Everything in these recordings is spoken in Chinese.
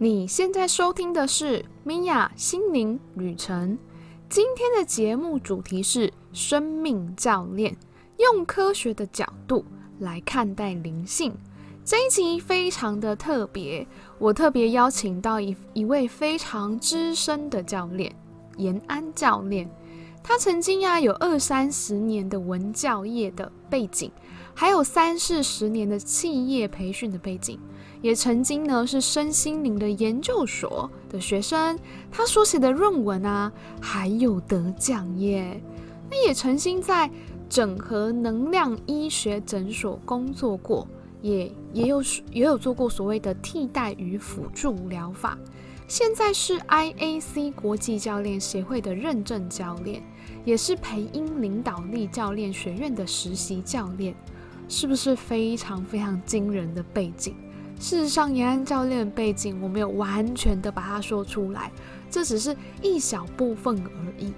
你现在收听的是米娅心灵旅程。今天的节目主题是生命教练，用科学的角度来看待灵性。这一集非常的特别，我特别邀请到一一位非常资深的教练，延安教练。他曾经呀有二三十年的文教业的背景，还有三四十年的企业培训的背景，也曾经呢是身心灵的研究所的学生。他所写的论文啊，还有得奖耶。那也曾经在整合能量医学诊所工作过。也也有也有做过所谓的替代与辅助疗法，现在是 IAC 国际教练协会的认证教练，也是培英领导力教练学院的实习教练，是不是非常非常惊人的背景？事实上，延安教练的背景我没有完全的把它说出来，这只是一小部分而已。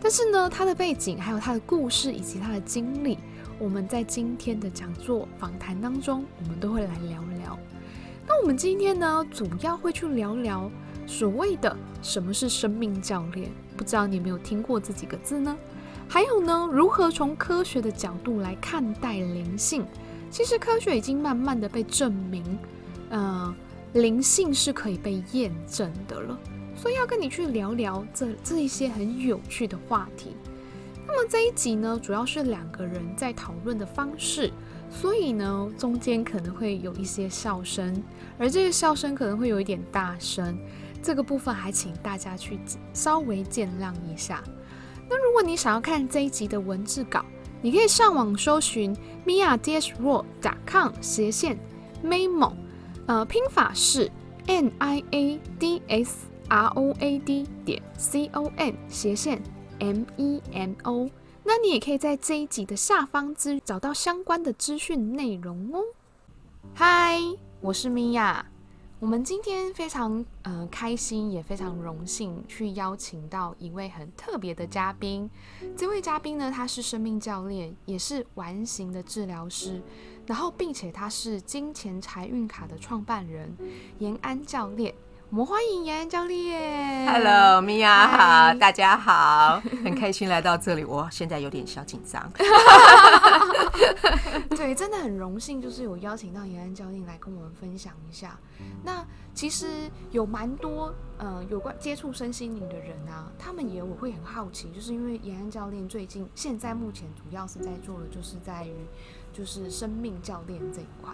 但是呢，他的背景还有他的故事以及他的经历。我们在今天的讲座访谈当中，我们都会来聊聊。那我们今天呢，主要会去聊聊所谓的什么是生命教练。不知道你有没有听过这几个字呢？还有呢，如何从科学的角度来看待灵性？其实科学已经慢慢的被证明，呃，灵性是可以被验证的了。所以要跟你去聊聊这这一些很有趣的话题。那么这一集呢，主要是两个人在讨论的方式，所以呢，中间可能会有一些笑声，而这个笑声可能会有一点大声，这个部分还请大家去稍微见谅一下。那如果你想要看这一集的文字稿，你可以上网搜寻 miadsroad.com 斜线 memo，呃，拼法是 n i a d s r o a d 点 c o m 斜线。M E M O，那你也可以在这一集的下方资找到相关的资讯内容哦。嗨，我是米娅，我们今天非常呃开心，也非常荣幸去邀请到一位很特别的嘉宾。这位嘉宾呢，他是生命教练，也是完形的治疗师，然后并且他是金钱财运卡的创办人，延安教练。我们欢迎延安教练。Hello，米娅好，大家好，很开心来到这里。我现在有点小紧张。对，真的很荣幸，就是有邀请到延安教练来跟我们分享一下。那其实有蛮多呃有关接触身心灵的人啊，他们也我会很好奇，就是因为延安教练最近现在目前主要是在做的，就是在于就是生命教练这一块。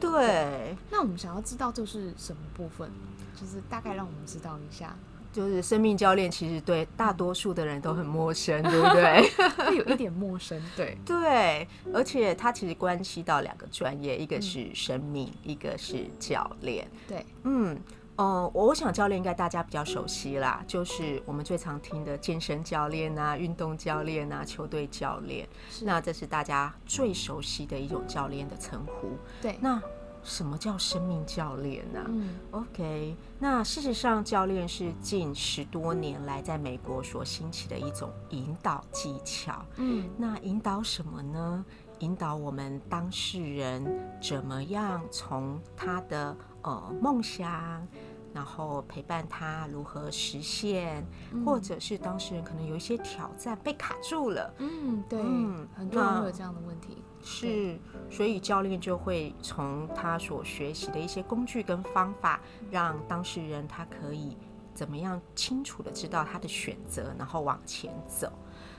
对，对，那我们想要知道这是什么部分？就是大概让我们知道一下，就是生命教练其实对大多数的人都很陌生，对不对？会有一点陌生，对对，而且它其实关系到两个专业，一个是生命，嗯、一个是教练。对，嗯，呃，我想教练应该大家比较熟悉啦，就是我们最常听的健身教练啊、运动教练啊、球队教练，那这是大家最熟悉的一种教练的称呼。对，那。什么叫生命教练呢？嗯，OK，那事实上，教练是近十多年来在美国所兴起的一种引导技巧。嗯，那引导什么呢？引导我们当事人怎么样从他的呃梦想，然后陪伴他如何实现，嗯、或者是当事人可能有一些挑战被卡住了。嗯，对，嗯，很多人会有这样的问题。是，所以教练就会从他所学习的一些工具跟方法，让当事人他可以怎么样清楚的知道他的选择，然后往前走。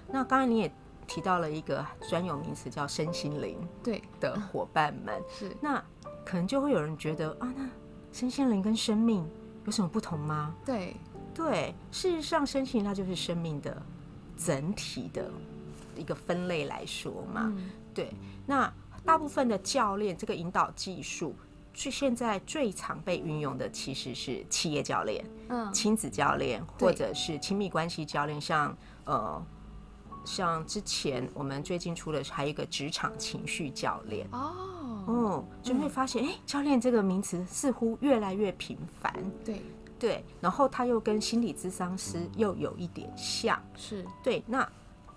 那刚才你也提到了一个专有名词叫身心灵，对。的伙伴们 是，那可能就会有人觉得啊，那身心灵跟生命有什么不同吗？对。对，事实上身心灵它就是生命的整体的一个分类来说嘛。嗯。对，那大部分的教练这个引导技术，是现在最常被运用的其实是企业教练、嗯，亲子教练，或者是亲密关系教练，像呃，像之前我们最近出的还有一个职场情绪教练哦，嗯，就会发现哎、欸，教练这个名词似乎越来越频繁，对对，然后他又跟心理咨商师又有一点像，是对，那。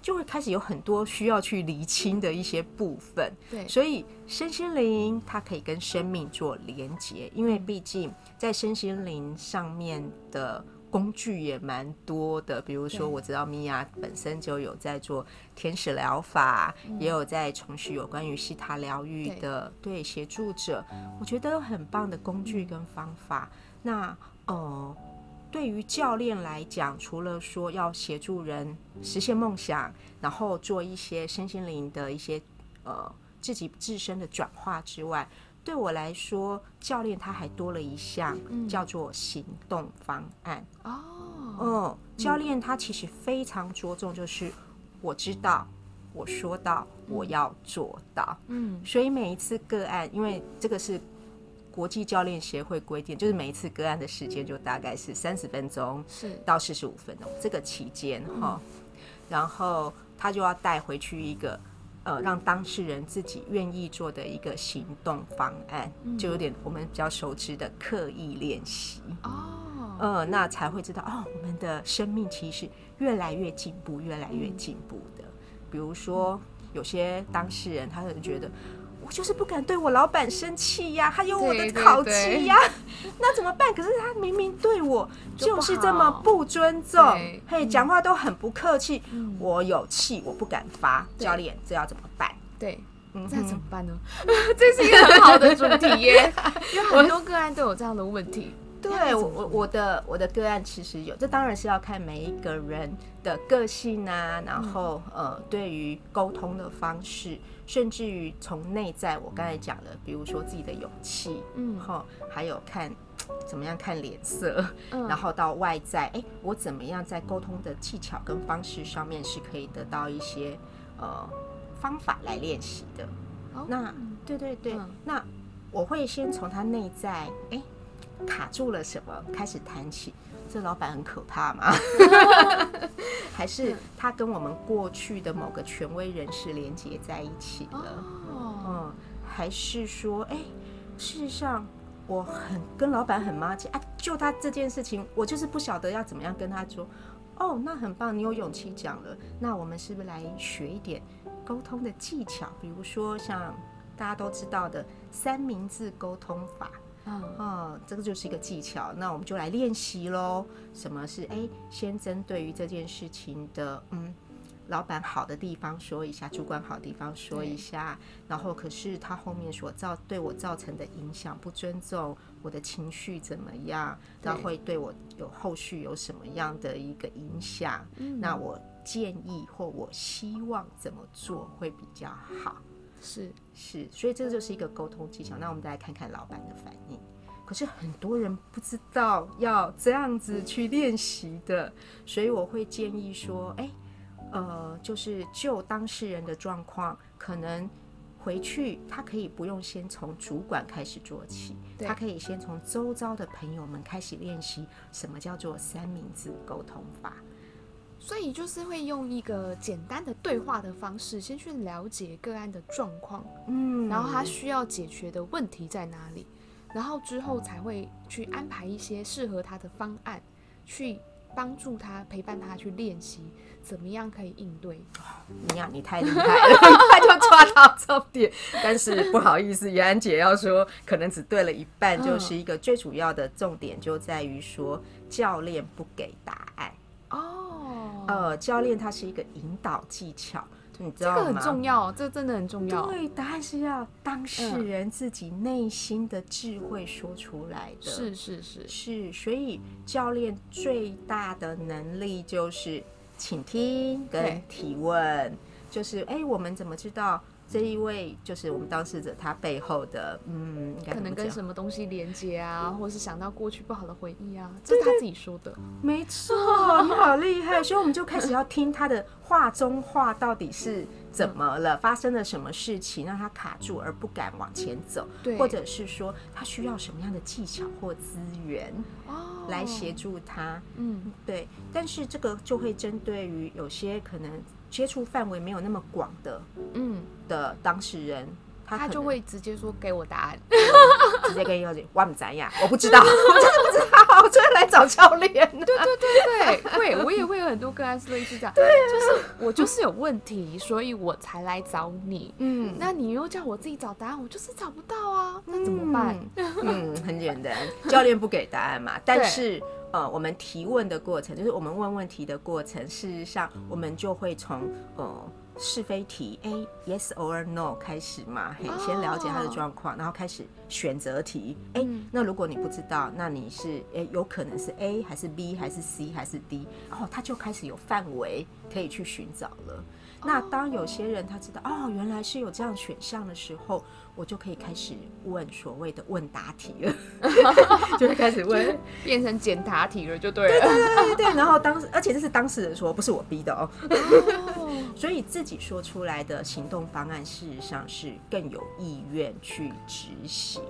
就会开始有很多需要去厘清的一些部分。对，所以身心灵它可以跟生命做连结，因为毕竟在身心灵上面的工具也蛮多的。比如说，我知道米娅本身就有在做天使疗法，也有在从事有关于西塔疗愈的对协助者，我觉得很棒的工具跟方法。那呃。对于教练来讲，除了说要协助人实现梦想，然后做一些身心灵的一些呃自己自身的转化之外，对我来说，教练他还多了一项叫做行动方案。哦，嗯，教练他其实非常着重，就是我知道，我说到，我要做到。嗯，所以每一次个案，因为这个是。国际教练协会规定，就是每一次个案的时间就大概是三十分钟，是。到四十五分钟这个期间哈，然后他就要带回去一个呃，让当事人自己愿意做的一个行动方案，就有点我们比较熟知的刻意练习哦，呃，那才会知道哦，我们的生命其实越来越进步，越来越进步的。比如说有些当事人，他可能觉得。我就是不敢对我老板生气呀，还有我的考绩呀，那怎么办？可是他明明对我就是这么不尊重，嘿，讲话都很不客气，我有气我不敢发。教练，这要怎么办？对，嗯，这怎么办呢？这是一个很好的主题耶，有很多个案都有这样的问题。对我我我的我的个案其实有，这当然是要看每一个人的个性啊，然后呃，对于沟通的方式，甚至于从内在，我刚才讲的，比如说自己的勇气，嗯，后，还有看怎么样看脸色，然后到外在，哎，我怎么样在沟通的技巧跟方式上面是可以得到一些呃方法来练习的。那对对对，那我会先从他内在，哎。卡住了什么？开始谈起，这老板很可怕吗？还是他跟我们过去的某个权威人士连接在一起了？嗯，还是说，哎，事实上我很跟老板很默契啊，就他这件事情，我就是不晓得要怎么样跟他说。哦，那很棒，你有勇气讲了。那我们是不是来学一点沟通的技巧？比如说像大家都知道的三明治沟通法。嗯，这个就是一个技巧，那我们就来练习喽。什么是哎？先针对于这件事情的，嗯，老板好的地方说一下，主管好的地方说一下，然后可是他后面所造对我造成的影响，不尊重我的情绪怎么样？那会对我有后续有什么样的一个影响？那我建议或我希望怎么做会比较好？是是，所以这就是一个沟通技巧。那我们再来看看老板的反应。可是很多人不知道要这样子去练习的，所以我会建议说，哎，呃，就是就当事人的状况，可能回去他可以不用先从主管开始做起，他可以先从周遭的朋友们开始练习什么叫做三明治沟通法。所以就是会用一个简单的对话的方式，先去了解个案的状况，嗯，然后他需要解决的问题在哪里，然后之后才会去安排一些适合他的方案，去帮助他、陪伴他去练习怎么样可以应对。你呀，你太厉害了，很快就抓到重点。但是不好意思，袁安姐要说，可能只对了一半，就是一个最主要的重点就在于说，教练不给答案。哦，呃，教练他是一个引导技巧，你知道吗？这个很重要，这个真的很重要。对，答案是要当事人自己内心的智慧说出来的。是是是是，所以教练最大的能力就是倾听跟提问，就是哎，我们怎么知道？这一位就是我们当事者，他背后的嗯，可能跟什么东西连接啊，或是想到过去不好的回忆啊，这是他自己说的。没错，你好厉害，所以我们就开始要听他的话中话，到底是怎么了，发生了什么事情让他卡住而不敢往前走，或者是说他需要什么样的技巧或资源来协助他。嗯，对。但是这个就会针对于有些可能。接触范围没有那么广的，嗯，的当事人，他他就会直接说给我答案，直接跟你说我不知呀，我不知道，我真的不知道，我就来找教练。对对对对，会，我也会有很多个案是类似这样，对、啊，就是我就是有问题，所以我才来找你。嗯，那你又叫我自己找答案，我就是找不到啊，那怎么办？嗯，嗯，很简单，教练不给答案嘛，但是。呃，我们提问的过程，就是我们问问题的过程。事实上，我们就会从呃是非题 A yes or no 开始嘛，嘿，先了解他的状况，然后开始选择题。哎、欸，那如果你不知道，那你是哎、欸，有可能是 A 还是 B 还是 C 还是 D，然后他就开始有范围可以去寻找了。那当有些人他知道哦，原来是有这样选项的时候，我就可以开始问所谓的问答题了，就会开始问，变成简答题了，就对了。对对对对对。然后当时，而且这是当事人说，不是我逼的哦。所以自己说出来的行动方案，事实上是更有意愿去执行。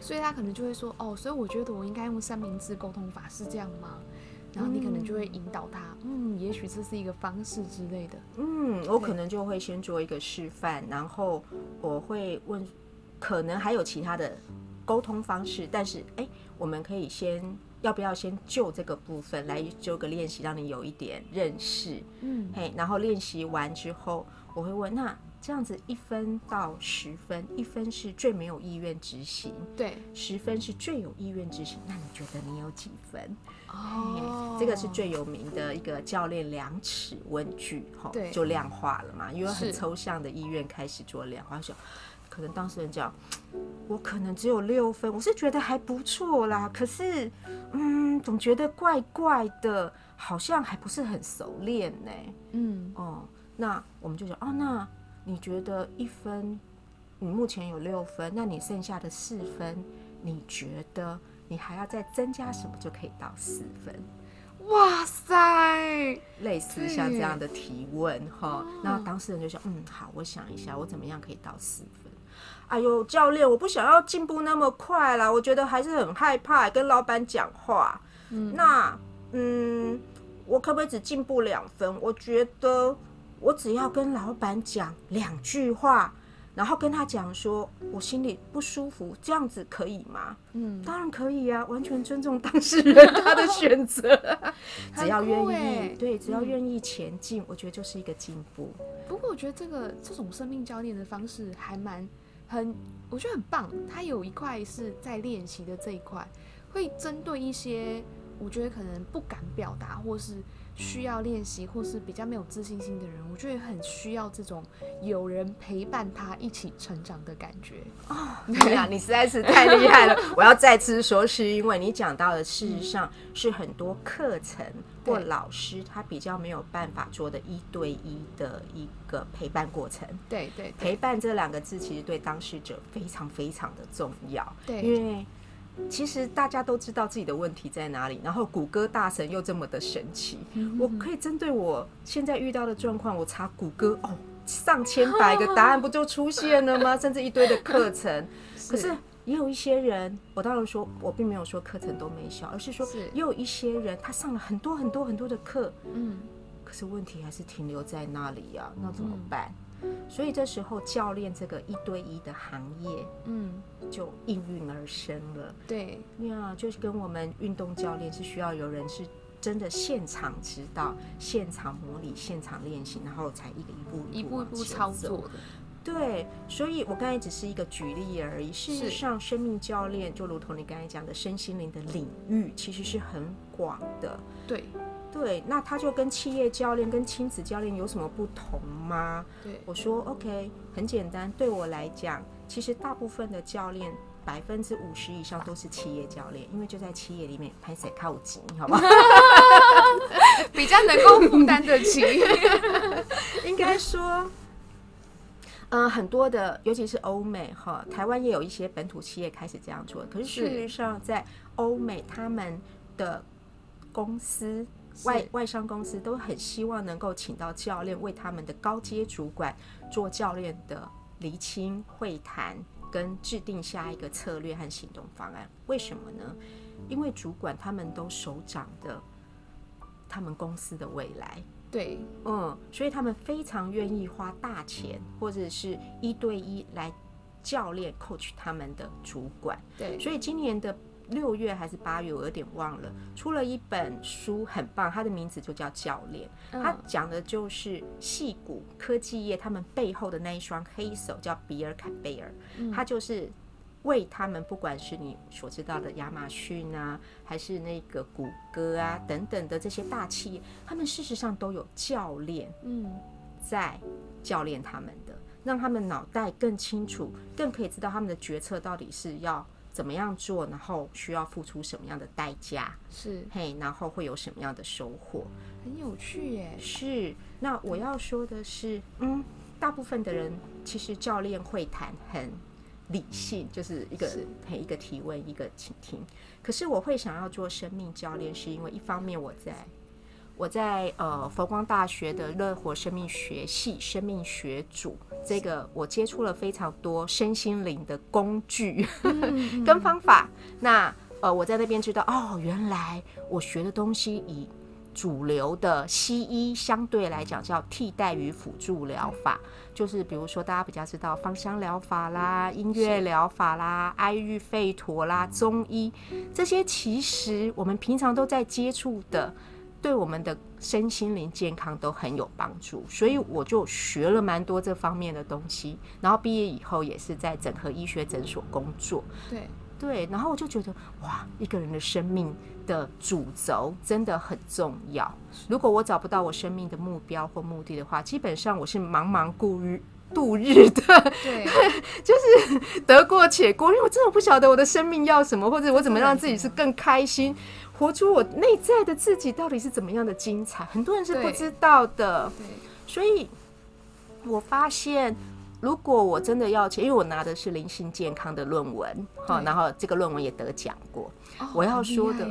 所以他可能就会说，哦，所以我觉得我应该用三明治沟通法，是这样吗？然后你可能就会引导他，嗯，也许这是一个方式之类的。嗯，我可能就会先做一个示范，然后我会问，可能还有其他的沟通方式，但是哎，我们可以先要不要先就这个部分来做个练习，让你有一点认识。嗯，嘿，然后练习完之后，我会问那。这样子一分到十分，一分是最没有意愿执行，对，十分是最有意愿执行。那你觉得你有几分？哦，这个是最有名的一个教练量尺问句，哈，就量化了嘛。因为很抽象的意愿开始做量化，说可能当事人讲，我可能只有六分，我是觉得还不错啦，可是，嗯，总觉得怪怪的，好像还不是很熟练呢。嗯，哦，那我们就讲，哦，那。你觉得一分，你目前有六分，那你剩下的四分，你觉得你还要再增加什么就可以到四分？哇塞，类似像这样的提问哈，那当事人就想：“嗯，好，我想一下，我怎么样可以到四分？”哎呦，教练，我不想要进步那么快啦，我觉得还是很害怕跟老板讲话。嗯，那嗯，我可不可以只进步两分？我觉得。我只要跟老板讲两句话，然后跟他讲说我心里不舒服，这样子可以吗？嗯，当然可以啊，完全尊重当事人他的选择，只要愿意，对，只要愿意前进，我觉得就是一个进步。不过我觉得这个这种生命教练的方式还蛮很，我觉得很棒。他有一块是在练习的这一块，会针对一些我觉得可能不敢表达或是。需要练习或是比较没有自信心的人，我觉得很需要这种有人陪伴他一起成长的感觉。哦，对呀，你实在是太厉害了！我要再次说，是因为你讲到的，事实上是很多课程或老师他比较没有办法做的一对一的一个陪伴过程。对对，陪伴这两个字其实对当事者非常非常的重要。对，因为。其实大家都知道自己的问题在哪里，然后谷歌大神又这么的神奇，嗯、我可以针对我现在遇到的状况，我查谷歌哦，上千百个 答案不就出现了吗？甚至一堆的课程。是可是也有一些人，我当然说我并没有说课程都没效，而是说也有一些人他上了很多很多很多的课，嗯，可是问题还是停留在那里呀、啊，那怎么办？嗯所以这时候教练这个一对一的行业，嗯，就应运而生了。对呀，就是跟我们运动教练是需要有人是真的现场指导、现场模拟、现场练习，然后才一个一步一步一步操作的。对，所以我刚才只是一个举例而已。事实上，生命教练就如同你刚才讲的，身心灵的领域其实是很广的。对。对，那他就跟企业教练、跟亲子教练有什么不同吗？对，我说 OK，很简单。对我来讲，其实大部分的教练百分之五十以上都是企业教练，因为就在企业里面拍谁靠紧，好吗？比较能够负担得起。应该说，嗯、呃，很多的，尤其是欧美哈，台湾也有一些本土企业开始这样做。可是事实上，在欧美，他们的公司。外外商公司都很希望能够请到教练为他们的高阶主管做教练的厘清、会谈跟制定下一个策略和行动方案。为什么呢？因为主管他们都手掌的他们公司的未来。对，嗯，所以他们非常愿意花大钱或者是一对一来教练 coach 他们的主管。对，所以今年的六月还是八月，我有点忘了，出了一本书很棒，它的名字就叫教练。它讲的就是戏骨科技业他们背后的那一双黑手，叫比尔坎贝尔。他就是为他们，不管是你所知道的亚马逊啊，还是那个谷歌啊等等的这些大企业，他们事实上都有教练，嗯，在教练他们的，让他们脑袋更清楚，更可以知道他们的决策到底是要。怎么样做，然后需要付出什么样的代价？是，嘿，然后会有什么样的收获？很有趣耶。是，那我要说的是，嗯，大部分的人其实教练会谈很理性，就是一个嘿一个提问，一个倾听。可是我会想要做生命教练，是因为一方面我在。我在呃佛光大学的乐活生命学系生命学组，这个我接触了非常多身心灵的工具 跟方法。那呃我在那边知道，哦，原来我学的东西以主流的西医相对来讲叫替代与辅助疗法，就是比如说大家比较知道芳香疗法啦、音乐疗法啦、艾育吠陀啦、中医这些，其实我们平常都在接触的。对我们的身心灵健康都很有帮助，所以我就学了蛮多这方面的东西。然后毕业以后也是在整合医学诊所工作。对对，然后我就觉得哇，一个人的生命的主轴真的很重要。如果我找不到我生命的目标或目的的话，基本上我是茫茫故日度日的。对，就是得过且过，因为我真的不晓得我的生命要什么，或者我怎么让自己是更开心。活出我内在的自己到底是怎么样的精彩，很多人是不知道的。所以我发现，如果我真的要钱，因为我拿的是灵性健康的论文，好，然后这个论文也得奖过。我要说的，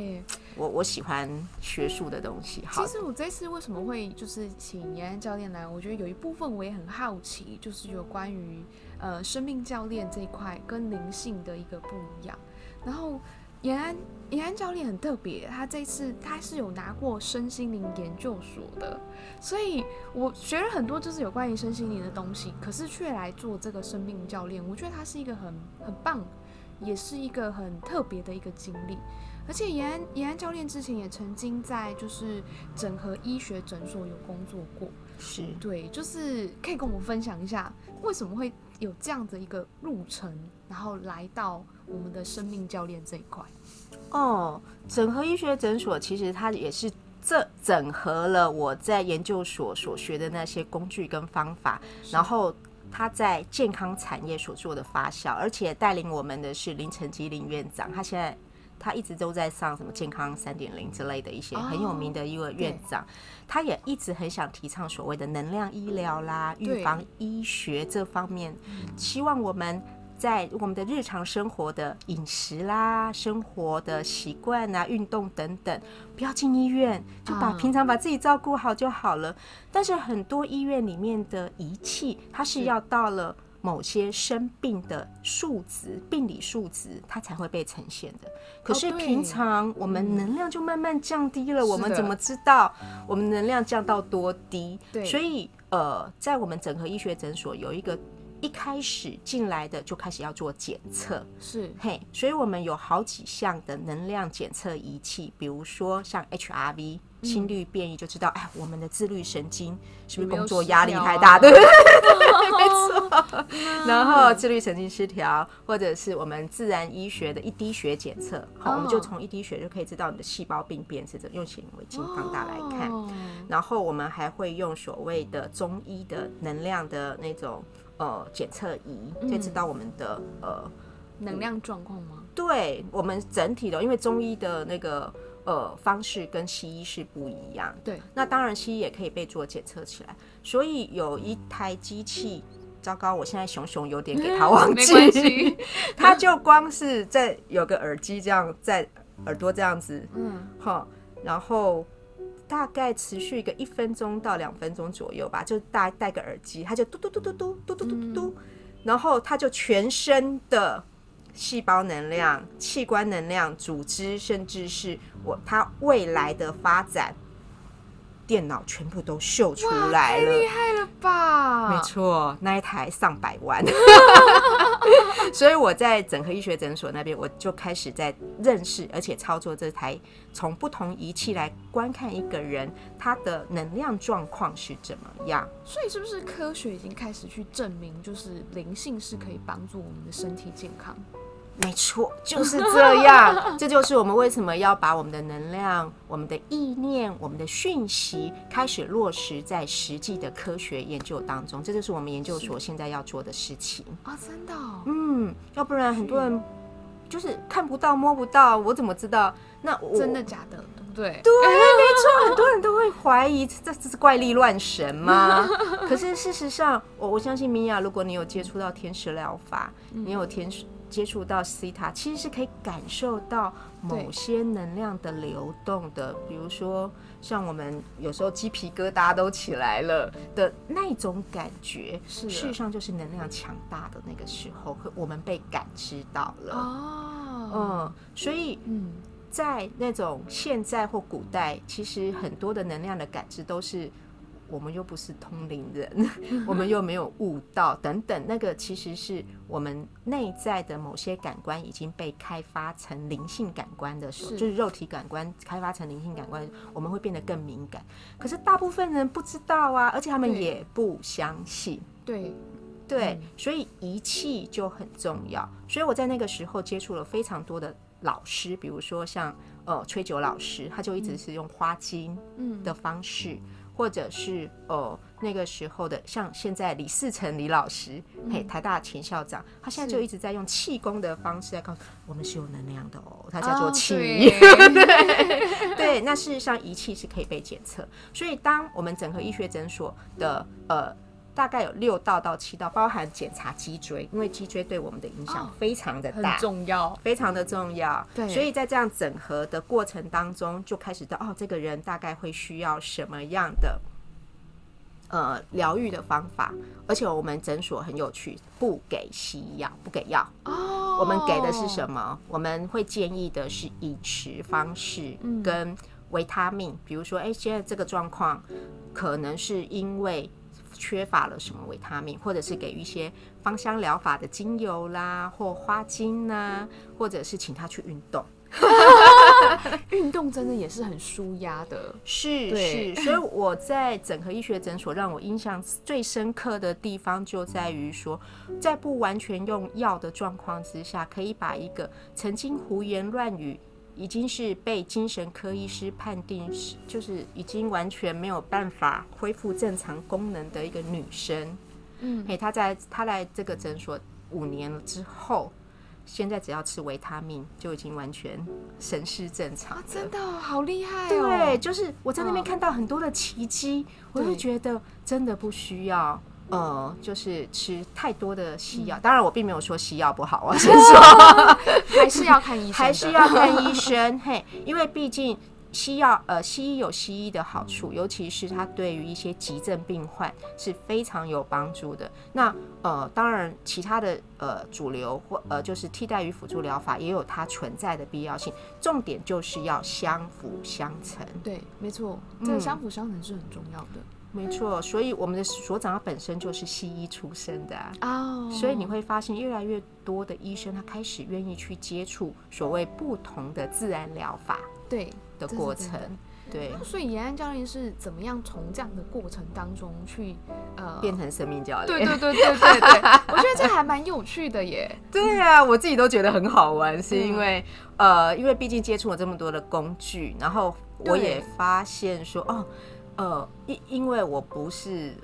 我我喜欢学术的东西。其实我这次为什么会就是请延安教练来，我觉得有一部分我也很好奇，就是有关于呃生命教练这一块跟灵性的一个不一样，然后。延安延安教练很特别，他这次他是有拿过身心灵研究所的，所以我学了很多就是有关于身心灵的东西，可是却来做这个生命教练，我觉得他是一个很很棒，也是一个很特别的一个经历。而且延安延安教练之前也曾经在就是整合医学诊所有工作过，是。对，就是可以跟我们分享一下为什么会有这样的一个路程，然后来到我们的生命教练这一块。哦，整合医学诊所其实它也是这整合了我在研究所所学的那些工具跟方法，然后他在健康产业所做的发酵，而且带领我们的是林成吉林院长，他现在他一直都在上什么健康三点零之类的一些很有名的一位院长，他也一直很想提倡所谓的能量医疗啦、预防医学这方面，希望我们。在我们的日常生活的饮食啦、生活的习惯啊、运动等等，不要进医院，就把平常把自己照顾好就好了。但是很多医院里面的仪器，它是要到了某些生病的数值、病理数值，它才会被呈现的。可是平常我们能量就慢慢降低了，我们怎么知道我们能量降到多低？对，所以呃，在我们整合医学诊所有一个。一开始进来的就开始要做检测，是嘿，所以我们有好几项的能量检测仪器，比如说像 HRV 心率变异，就知道哎，我们的自律神经是不是工作压力太大？对，没错。然后自律神经失调，或者是我们自然医学的一滴血检测，好，我们就从一滴血就可以知道你的细胞病变是怎么，用显微镜放大来看。然后我们还会用所谓的中医的能量的那种。呃，检测仪可以知道我们的、嗯、呃能量状况吗？对，我们整体的，因为中医的那个呃方式跟西医是不一样。对，那当然西医也可以被做检测起来。所以有一台机器，糟糕，我现在熊熊有点给他忘记，他 就光是在有个耳机这样在耳朵这样子，嗯，好，然后。大概持续一个一分钟到两分钟左右吧，就戴戴个耳机，它就嘟嘟嘟嘟嘟嘟嘟嘟嘟嘟，然后它就全身的细胞能量、器官能量、组织，甚至是我它未来的发展，电脑全部都秀出来了，太厉害了吧？没错，那一台上百万。所以我在整合医学诊所那边，我就开始在认识而且操作这台，从不同仪器来观看一个人他的能量状况是怎么样。所以是不是科学已经开始去证明，就是灵性是可以帮助我们的身体健康？没错，就是这样。这就是我们为什么要把我们的能量、我们的意念、我们的讯息开始落实在实际的科学研究当中。这就是我们研究所现在要做的事情啊！真的，嗯，要不然很多人就是看不到、摸不到，我怎么知道？那我真的假的？对不对？对，没错，很多人都会怀疑这这是怪力乱神吗？可是事实上，我我相信米娅，如果你有接触到天使疗法，你有天使。接触到西塔，其实是可以感受到某些能量的流动的，比如说像我们有时候鸡皮疙瘩都起来了的那种感觉，事实上就是能量强大的那个时候，我们被感知到了。哦，嗯，所以嗯，在那种现在或古代，其实很多的能量的感知都是。我们又不是通灵人，我们又没有悟道等等，那个其实是我们内在的某些感官已经被开发成灵性感官的时候，就是肉体感官开发成灵性感官，我们会变得更敏感。可是大部分人不知道啊，而且他们也不相信。对对，所以仪器就很重要。所以我在那个时候接触了非常多的老师，比如说像呃崔九老师，他就一直是用花精嗯的方式。嗯或者是哦，那个时候的，像现在李世成李老师，嗯、嘿，台大前校长，他现在就一直在用气功的方式在告诉我们是有能量的哦，他叫做气。哦、对，对，对，那事实上仪器是可以被检测，所以当我们整合医学诊所的呃。大概有六道到七道，包含检查脊椎，因为脊椎对我们的影响非常的大，很重要，非常的重要。对，所以在这样整合的过程当中，就开始到哦，这个人大概会需要什么样的呃疗愈的方法，而且我们诊所很有趣，不给西药，不给药哦，我们给的是什么？我们会建议的是饮食方式跟维他命，比如说，哎，现在这个状况可能是因为。缺乏了什么维他命，或者是给予一些芳香疗法的精油啦，或花精呐，或者是请他去运动。运动真的也是很舒压的，是是。所以我在整合医学诊所，让我印象最深刻的地方就在于说，在不完全用药的状况之下，可以把一个曾经胡言乱语。已经是被精神科医师判定是，就是已经完全没有办法恢复正常功能的一个女生。嗯，哎，她在她来这个诊所五年了之后，现在只要吃维他命就已经完全神识正常。啊，真的好厉害哦！对，就是我在那边看到很多的奇迹，哦，我就觉得真的不需要。呃，就是吃太多的西药，当然我并没有说西药不好啊，先 说还是要看医生，还是要看医生，嘿，因为毕竟西药，呃，西医有西医的好处，尤其是它对于一些急症病患是非常有帮助的。那呃，当然其他的呃主流或呃就是替代与辅助疗法也有它存在的必要性，重点就是要相辅相成。对，没错，这个相辅相成是很重要的。嗯没错，所以我们的所长他本身就是西医出身的啊，oh. 所以你会发现越来越多的医生他开始愿意去接触所谓不同的自然疗法对的过程，对。所以延安教练是怎么样从这样的过程当中去呃变成生命教练？对对 对对对对，我觉得这还蛮有趣的耶。对啊，我自己都觉得很好玩，是因为、嗯、呃，因为毕竟接触了这么多的工具，然后我也发现说哦。呃，因因为我不是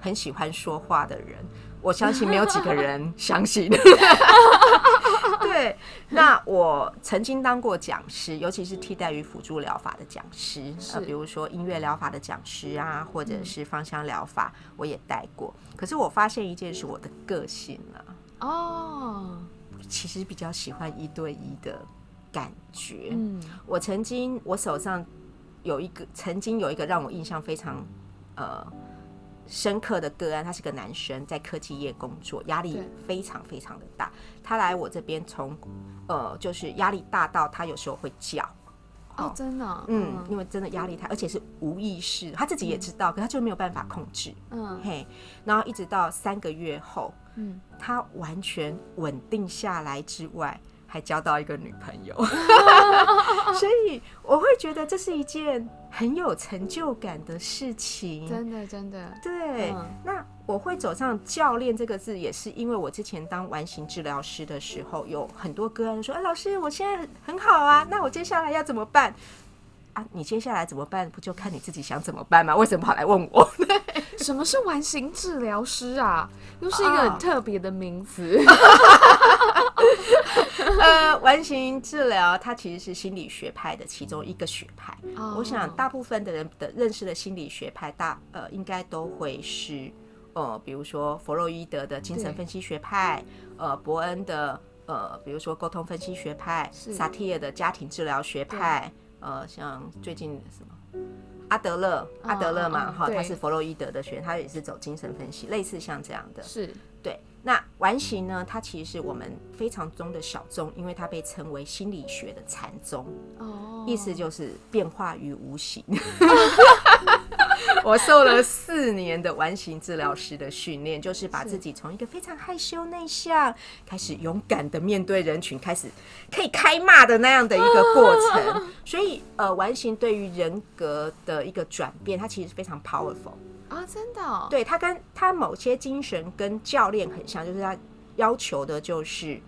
很喜欢说话的人，我相信没有几个人相信。对，那我曾经当过讲师，尤其是替代与辅助疗法的讲师，呃，比如说音乐疗法的讲师啊，或者是芳香疗法，我也带过。可是我发现一件事，我的个性啊，哦，其实比较喜欢一对一的感觉。嗯，我曾经我手上。有一个曾经有一个让我印象非常呃深刻的个案，他是个男生，在科技业工作，压力非常非常的大。他来我这边从呃就是压力大到他有时候会叫，哦，真的、哦，嗯，因为真的压力太，而且是无意识，他自己也知道，嗯、可他就没有办法控制，嗯，嘿，然后一直到三个月后，嗯，他完全稳定下来之外，还交到一个女朋友，所以我会觉得这是一件很有成就感的事情，真的，真的，对，嗯、那。我会走上教练这个字，也是因为我之前当完形治疗师的时候，有很多个人说：“哎，老师，我现在很很好啊，那我接下来要怎么办？”啊，你接下来怎么办？不就看你自己想怎么办吗？为什么跑来问我？什么是完形治疗师啊？又是一个很特别的名词。呃，完形治疗它其实是心理学派的其中一个学派。我想大部分的人的认识的心理学派大呃，应该都会是。呃，比如说弗洛伊德的精神分析学派，呃，伯恩的呃，比如说沟通分析学派，萨提尔的家庭治疗学派，呃，像最近什么阿德勒，哦、阿德勒嘛，哈、哦，他是弗洛伊德的学，他也是走精神分析，类似像这样的，是对。那完形呢，它其实是我们非常中的小宗，因为它被称为心理学的禅宗，哦，意思就是变化于无形。我受了四年的完形治疗师的训练，就是把自己从一个非常害羞内向，开始勇敢的面对人群，开始可以开骂的那样的一个过程。所以，呃，完形对于人格的一个转变，它其实非常 powerful 啊，真的、哦。对，它跟它某些精神跟教练很像，就是它要求的就是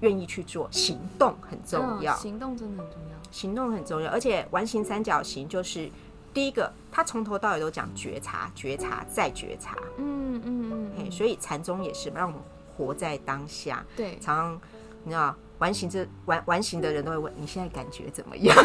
愿意去做，行动很重要，行动真的很重要，行动很重要，而且完形三角形就是。第一个，他从头到尾都讲觉察、觉察再觉察。嗯嗯嗯。所以禅宗也是让我们活在当下。对，常常你知道，完形这完完形的人都会问：你现在感觉怎么样？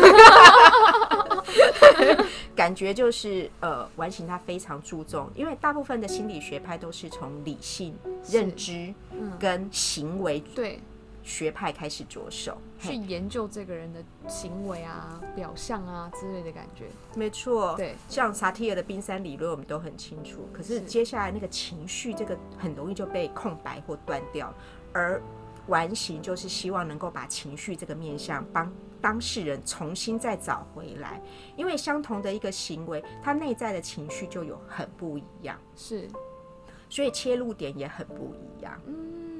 感觉就是呃，完形他非常注重，因为大部分的心理学派都是从理性、认知跟行为对。学派开始着手去研究这个人的行为啊、表象啊之类的感觉。没错，对，像萨提尔的冰山理论，我们都很清楚。可是接下来那个情绪，这个很容易就被空白或断掉。而完形就是希望能够把情绪这个面向帮当事人重新再找回来，因为相同的一个行为，他内在的情绪就有很不一样。是，所以切入点也很不一样。嗯。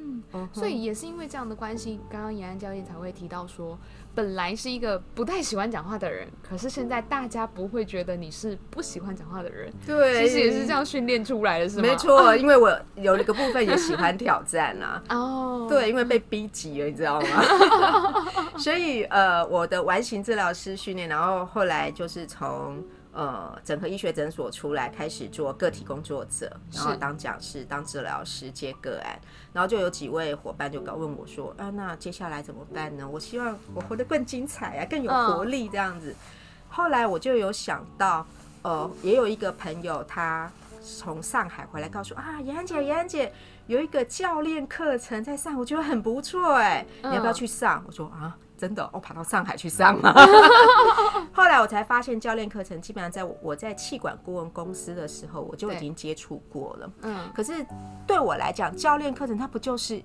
所以也是因为这样的关系，刚刚延安教练才会提到说，本来是一个不太喜欢讲话的人，可是现在大家不会觉得你是不喜欢讲话的人。对，其实也是这样训练出来的，是吗？没错，因为我有一个部分也喜欢挑战啊。哦，对，因为被逼急了，你知道吗？所以呃，我的完形治疗师训练，然后后来就是从。呃，整合医学诊所出来，开始做个体工作者，然后当讲师、当治疗师接个案，然后就有几位伙伴就搞问我说：“啊，那接下来怎么办呢？我希望我活得更精彩啊，更有活力这样子。嗯”后来我就有想到，呃，也有一个朋友他从上海回来，告诉啊，妍姐，妍姐有一个教练课程在上，我觉得很不错哎，你要不要去上？我说啊。真的，我跑到上海去上了。后来我才发现，教练课程基本上在我在气管顾问公司的时候，我就已经接触过了。嗯，可是对我来讲，教练课程它不就是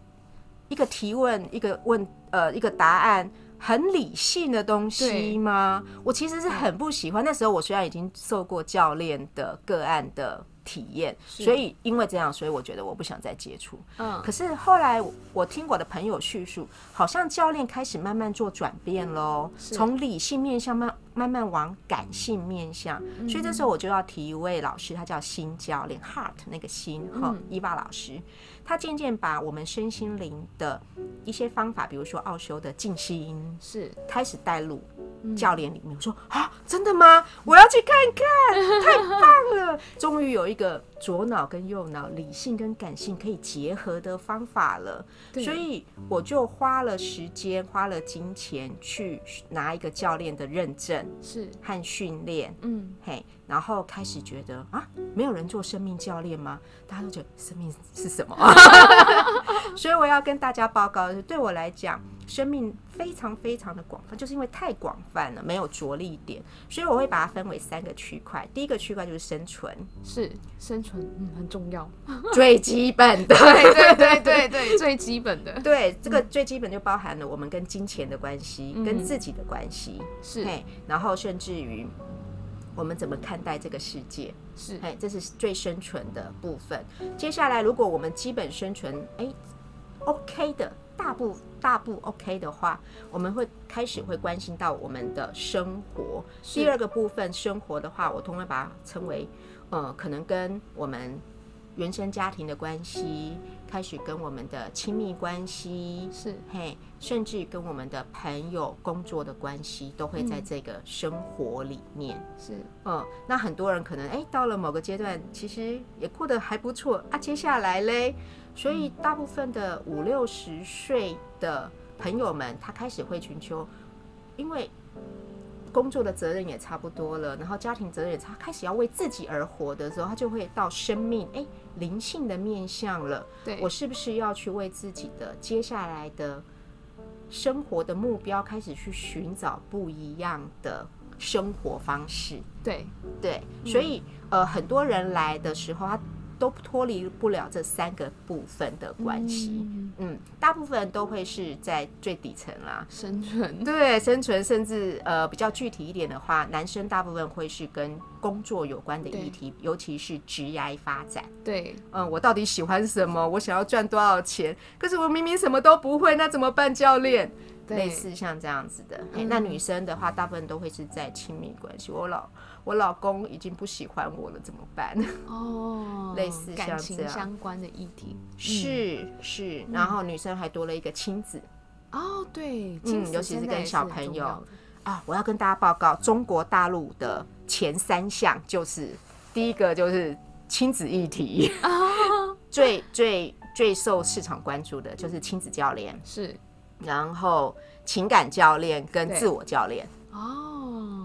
一个提问、一个问呃一个答案，很理性的东西吗？我其实是很不喜欢。那时候我虽然已经受过教练的个案的。体验，所以因为这样，所以我觉得我不想再接触。嗯，可是后来我听我的朋友叙述，好像教练开始慢慢做转变喽，从理性面向慢慢慢往感性面向。所以这时候我就要提一位老师，他叫心教练，Heart 那个心哈，伊娃老师，他渐渐把我们身心灵的一些方法，比如说奥修的静心，是开始带入。教练里面我说啊，真的吗？我要去看看，太棒了！终于有一个左脑跟右脑、理性跟感性可以结合的方法了。所以我就花了时间、花了金钱去拿一个教练的认证，是和训练。嗯，嘿，然后开始觉得啊，没有人做生命教练吗？大家都觉得生命是什么？所以我要跟大家报告的是，对我来讲。生命非常非常的广泛，就是因为太广泛了，没有着力点，所以我会把它分为三个区块。第一个区块就是生存，是生存，嗯，很重要，最基本的，对对对对对，最基本的。对，这个最基本就包含了我们跟金钱的关系，嗯、跟自己的关系，是，然后甚至于我们怎么看待这个世界，是，哎，这是最生存的部分。接下来，如果我们基本生存，哎，OK 的。大部大部 OK 的话，我们会开始会关心到我们的生活。第二个部分生活的话，我通常把它称为，呃，可能跟我们原生家庭的关系，开始跟我们的亲密关系，是嘿，甚至跟我们的朋友、工作的关系，都会在这个生活里面。是，嗯，那很多人可能哎，到了某个阶段，其实也过得还不错啊。接下来嘞？所以，大部分的五六十岁的朋友们，他开始会寻求，因为工作的责任也差不多了，然后家庭责任也差，开始要为自己而活的时候，他就会到生命哎灵性的面向了。对，我是不是要去为自己的接下来的生活的目标开始去寻找不一样的生活方式？对对，所以呃，很多人来的时候，他。都脱离不了这三个部分的关系，嗯，嗯，大部分人都会是在最底层啦，生存，对，生存，甚至呃比较具体一点的话，男生大部分会是跟工作有关的议题，尤其是职业发展，对，嗯，我到底喜欢什么？我想要赚多少钱？可是我明明什么都不会，那怎么办？教练，类似像这样子的，嗯，那女生的话，大部分都会是在亲密关系，我老。我老公已经不喜欢我了，怎么办？哦，类似像这样感情相关的议题，是是，然后女生还多了一个亲子。哦，对，嗯，尤其是跟小朋友。啊，我要跟大家报告，中国大陆的前三项就是第一个就是亲子议题，最最最受市场关注的就是亲子教练，是，然后情感教练跟自我教练。哦，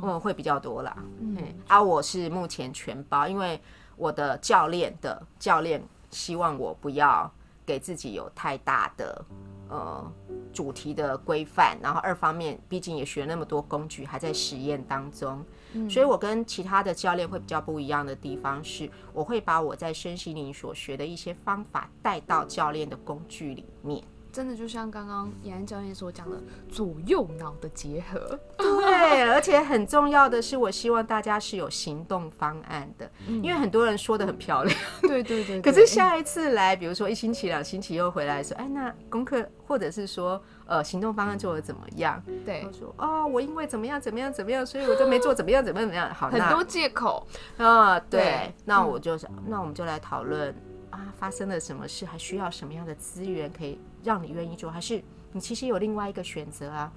嗯，会比较多啦。嗯，啊，我是目前全包，因为我的教练的教练希望我不要给自己有太大的呃主题的规范，然后二方面，毕竟也学了那么多工具，还在实验当中，嗯，所以我跟其他的教练会比较不一样的地方是，我会把我在身心灵所学的一些方法带到教练的工具里面。真的就像刚刚妍安教练所讲的，左右脑的结合。对，而且很重要的是，我希望大家是有行动方案的，嗯、因为很多人说的很漂亮，对对对，对。可是下一次来，比如说一星期、两星期又回来说，哎，那功课或者是说，呃，行动方案做的怎么样？对，说哦，我因为怎么样怎么样怎么样，所以我就没做怎么样怎么样怎么样。好，很多借口啊，对，对，那我就想，那我们就来讨论。啊，发生了什么事？还需要什么样的资源可以让你愿意做？还是你其实有另外一个选择啊？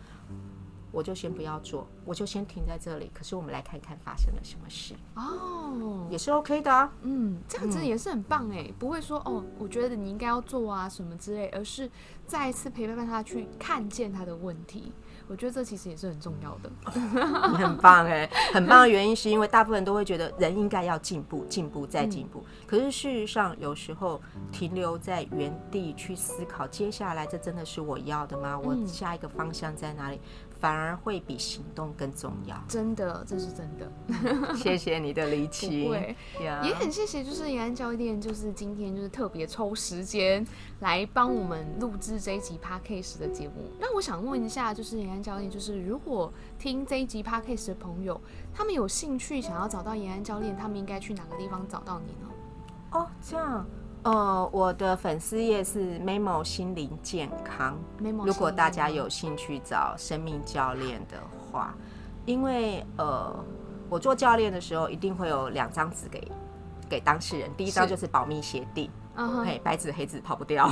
我就先不要做，我就先停在这里。可是我们来看看发生了什么事哦，也是 OK 的啊。嗯，这样子也是很棒哎，不会说哦，我觉得你应该要做啊什么之类，而是再一次陪伴他去看见他的问题。我觉得这其实也是很重要的，你 很棒哎，很棒的原因是因为大部分人都会觉得人应该要进步，进步再进步。可是事实上，有时候停留在原地去思考，接下来这真的是我要的吗？我下一个方向在哪里？反而会比行动更重要，真的，这是真的。谢谢你的理解，不会，yeah. 也很谢谢，就是延安教练，就是今天就是特别抽时间来帮我们录制这一集 Podcast 的节目。那我想问一下，就是延安教练，就是如果听这一集 Podcast 的朋友，他们有兴趣想要找到延安教练，他们应该去哪个地方找到你呢？哦，这样。呃，我的粉丝页是 Memo 心灵健康。如果大家有兴趣找生命教练的话，因为呃，我做教练的时候一定会有两张纸给给当事人，第一张就是保密协定，嘿，白纸黑字跑不掉。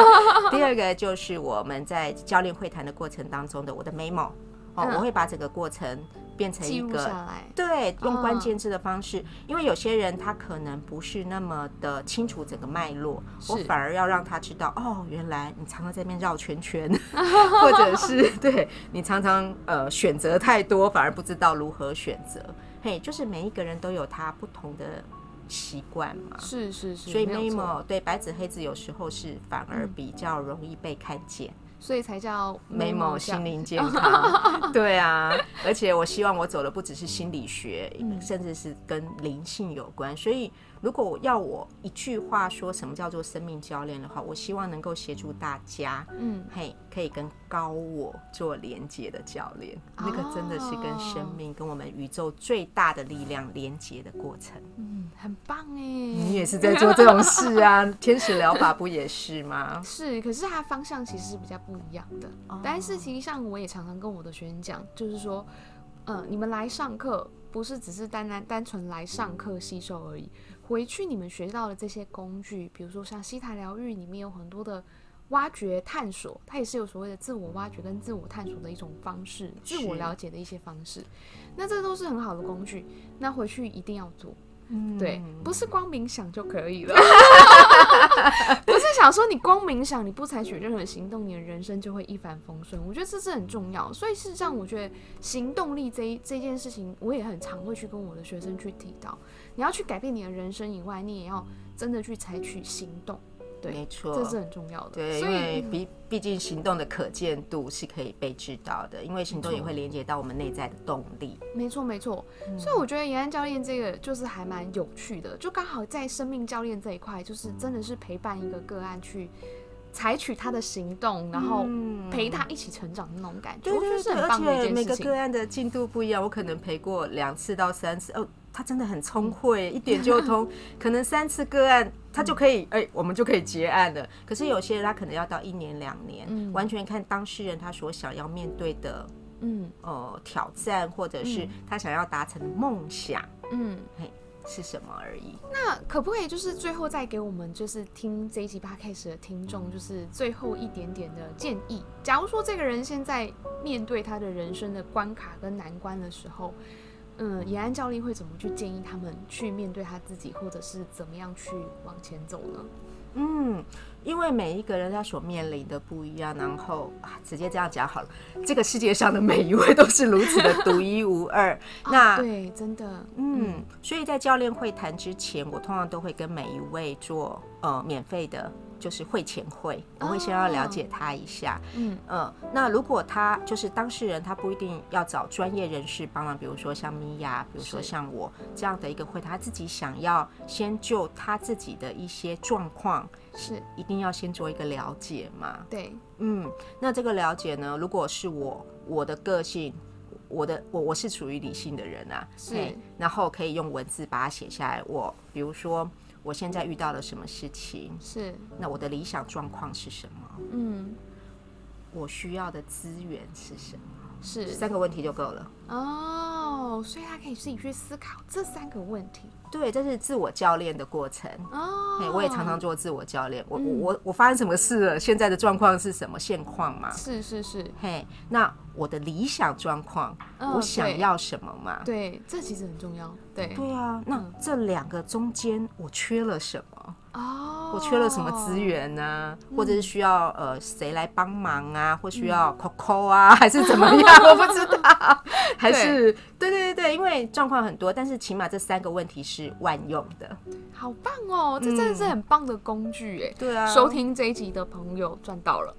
第二个就是我们在教练会谈的过程当中的我的 Memo，哦，我会把整个过程。变成一个对，用关键字的方式，因为有些人他可能不是那么的清楚整个脉络，我反而要让他知道哦，原来你常常在那边绕圈圈，或者是对你常常呃选择太多，反而不知道如何选择。嘿，就是每一个人都有他不同的习惯嘛，是是是，所以 memo 对白纸黑字有时候是反而比较容易被看见。所以才叫 Memo 心灵健康。对啊，而且我希望我走的不只是心理学，嗯、甚至是跟灵性有关。所以，如果要我一句话说什么叫做生命教练的话，我希望能够协助大家，嗯，嘿，可以跟高我做连接的教练。哦、那个真的是跟生命、跟我们宇宙最大的力量连接的过程。嗯，很棒哎！你也是在做这种事啊？天使疗法不也是吗？是，可是它方向其实是比较不一样的。哦、但是其实上我也常常跟我的学员讲，就是说，嗯、呃，你们来上课不是只是单单单纯来上课吸收而已。回去你们学到的这些工具，比如说像西塔疗愈里面有很多的挖掘探索，它也是有所谓的自我挖掘跟自我探索的一种方式，自我了解的一些方式。那这都是很好的工具，那回去一定要做。嗯，对，不是光冥想就可以了，不是想说你光冥想，你不采取任何行动，你的人生就会一帆风顺。我觉得这是很重要，所以事实上，我觉得行动力这一这件事情，我也很常会去跟我的学生去提到。你要去改变你的人生以外，你也要真的去采取行动。对，没错，这是很重要的。对，因为毕毕竟行动的可见度是可以被知道的，因为行动也会连接到我们内在的动力。没错，没错。所以我觉得延安教练这个就是还蛮有趣的，就刚好在生命教练这一块，就是真的是陪伴一个个案去采取他的行动，然后陪他一起成长的那种感觉。我觉得，是很棒的一件事情。每个个案的进度不一样，我可能陪过两次到三次哦。他真的很聪慧，一点就通。可能三次个案，他就可以，哎、欸，我们就可以结案了。可是有些人，他可能要到一年两年，嗯、完全看当事人他所想要面对的，嗯，呃，挑战，或者是他想要达成的梦想，嗯，嘿，是什么而已。那可不可以就是最后再给我们就是听这一集 Podcast 的听众，就是最后一点点的建议？假如说这个人现在面对他的人生的关卡跟难关的时候。嗯，延安教练会怎么去建议他们去面对他自己，或者是怎么样去往前走呢？嗯，因为每一个人他所面临的不一样，然后啊，直接这样讲好了，这个世界上的每一位都是如此的独一无二。那、哦、对，真的，嗯，嗯，所以在教练会谈之前，我通常都会跟每一位做呃免费的。就是会前会，我会先要了解他一下。Oh, 嗯嗯，那如果他就是当事人，他不一定要找专业人士帮忙，比如说像米娅，比如说像我这样的一个会，他自己想要先就他自己的一些状况，是一定要先做一个了解嘛？对，嗯，那这个了解呢，如果是我我的个性，我的我我是属于理性的人啊，是，然后可以用文字把它写下来。我比如说。我现在遇到了什么事情？是，那我的理想状况是什么？嗯，我需要的资源是什么？是，三个问题就够了。哦，所以他可以自己去思考这三个问题。对，这是自我教练的过程。哦，我也常常做自我教练。我我我发生什么事了？现在的状况是什么现况嘛？是是是。嘿，那我的理想状况，我想要什么嘛？对，这其实很重要。对对啊，那这两个中间我缺了什么？哦，我缺了什么资源呢？或者是需要呃谁来帮忙啊？或需要 Coco 啊？还是怎么样？我不知道。还是对对对对，因为状况很多，但是起码这三个问题是万用的。好棒哦，这真的是很棒的工具哎。对啊，收听这一集的朋友赚到了。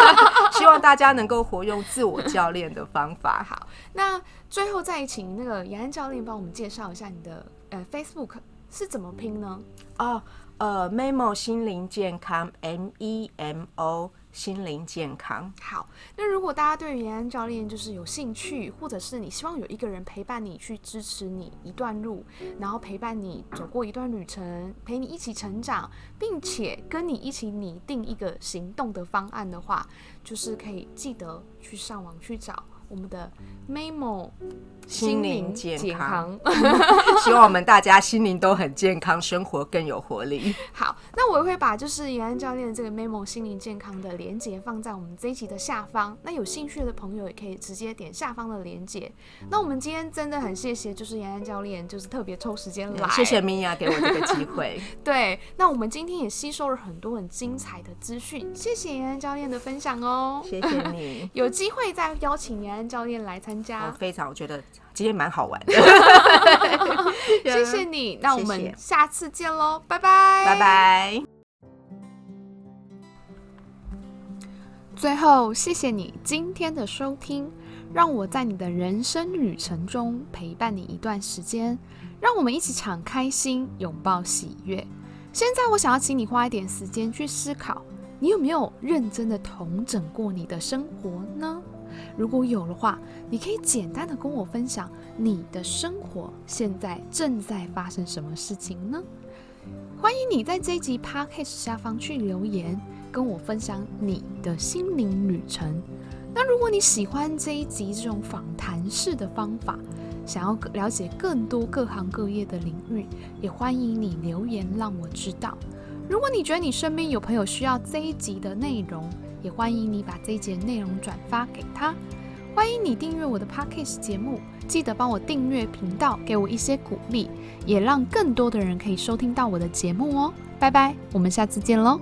希望大家能够活用自我教练的方法。好，那最后再请那个延安教练帮我们介绍一下你的呃 Facebook 是怎么拼呢？哦。呃，Memo 心灵健康，M E M O 心灵健康。好，那如果大家对于延安教练就是有兴趣，或者是你希望有一个人陪伴你去支持你一段路，然后陪伴你走过一段旅程，陪你一起成长，并且跟你一起拟定一个行动的方案的话，就是可以记得去上网去找。我们的 Memo 心灵健康，希望我们大家心灵都很健康，生活更有活力。好，那我也会把就是延安教练这个 Memo 心灵健康的连接放在我们这一集的下方。那有兴趣的朋友也可以直接点下方的连接。那我们今天真的很谢谢，就是延安教练就是特别抽时间来，谢谢米娅给我这个机会。对，那我们今天也吸收了很多很精彩的资讯，谢谢延安教练的分享哦。谢谢你，有机会再邀请延安教练来参加，非常，我觉得今天蛮好玩的。谢谢你，那我们下次见喽，拜拜，拜拜。最后，谢谢你今天的收听，让我在你的人生旅程中陪伴你一段时间，让我们一起敞开心，拥抱喜悦。现在，我想要请你花一点时间去思考，你有没有认真的统整过你的生活呢？如果有的话，你可以简单的跟我分享你的生活现在正在发生什么事情呢？欢迎你在这一集 Podcast 下方去留言。跟我分享你的心灵旅程。那如果你喜欢这一集这种访谈式的方法，想要了解更多各行各业的领域，也欢迎你留言让我知道。如果你觉得你身边有朋友需要这一集的内容，也欢迎你把这一节内容转发给他。欢迎你订阅我的 Podcast 节目，记得帮我订阅频道，给我一些鼓励，也让更多的人可以收听到我的节目哦。拜拜，我们下次见喽。